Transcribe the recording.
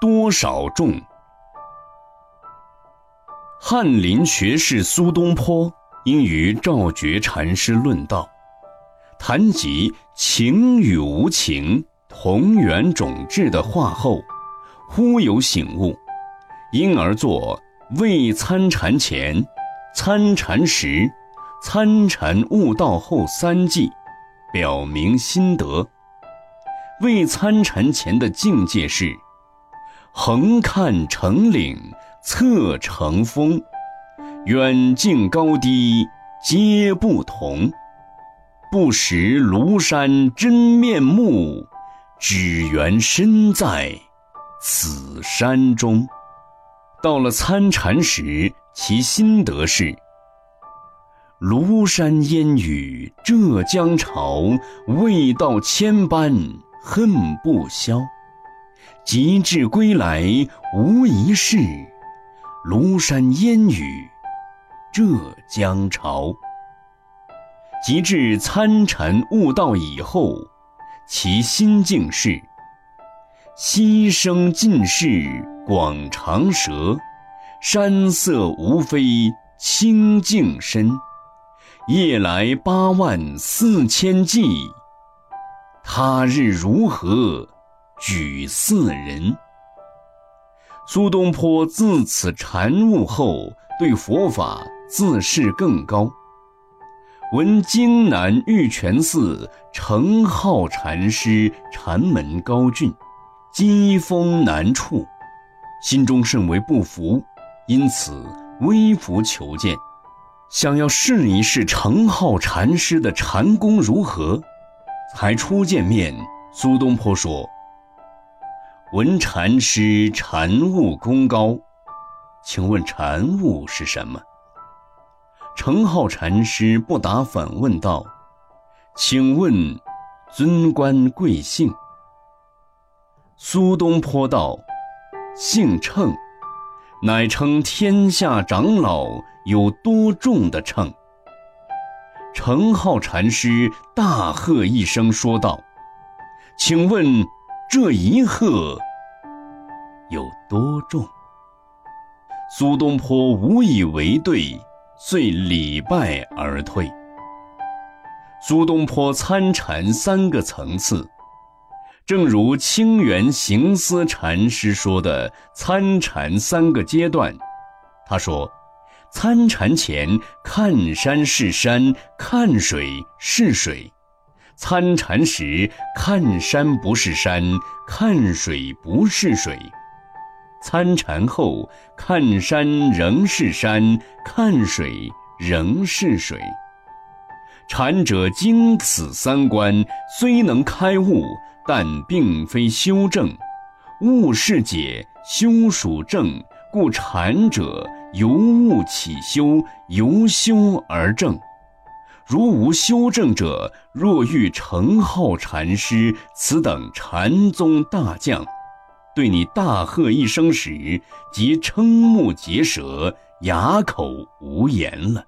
多少众？翰林学士苏东坡因与赵觉禅师论道，谈及情与无情同源种质的话后，忽有醒悟，因而作《未参禅前、参禅时、参禅悟道后三记》，表明心得。未参禅前的境界是：横看成岭。侧成峰，远近高低皆不同。不识庐山真面目，只缘身在此山中。到了参禅时，其心得是：庐山烟雨浙江潮，未到千般恨不消。及至归来无一事。庐山烟雨，浙江潮。及至参禅悟道以后，其心境是：溪声尽是广长舌，山色无非清净身。夜来八万四千骑，他日如何举四人？苏东坡自此禅悟后，对佛法自视更高。闻京南玉泉寺程颢禅师禅门高峻，机锋难处，心中甚为不服，因此微服求见，想要试一试程颢禅师的禅功如何。才初见面，苏东坡说。闻禅师禅悟功高，请问禅悟是什么？程颢禅师不答，反问道：“请问尊官贵姓？”苏东坡道：“姓称，乃称天下长老有多重的称。”程颢禅师大喝一声，说道：“请问。”这一鹤有多重？苏东坡无以为对，遂礼拜而退。苏东坡参禅三个层次，正如清源行思禅师说的参禅三个阶段。他说：参禅前看山是山，看水是水。参禅时，看山不是山，看水不是水；参禅后，看山仍是山，看水仍是水。禅者经此三关，虽能开悟，但并非修正。悟是解，修属正，故禅者由悟起修，由修而正。如无修正者，若遇程颢禅师此等禅宗大将，对你大喝一声时，即瞠目结舌，哑口无言了。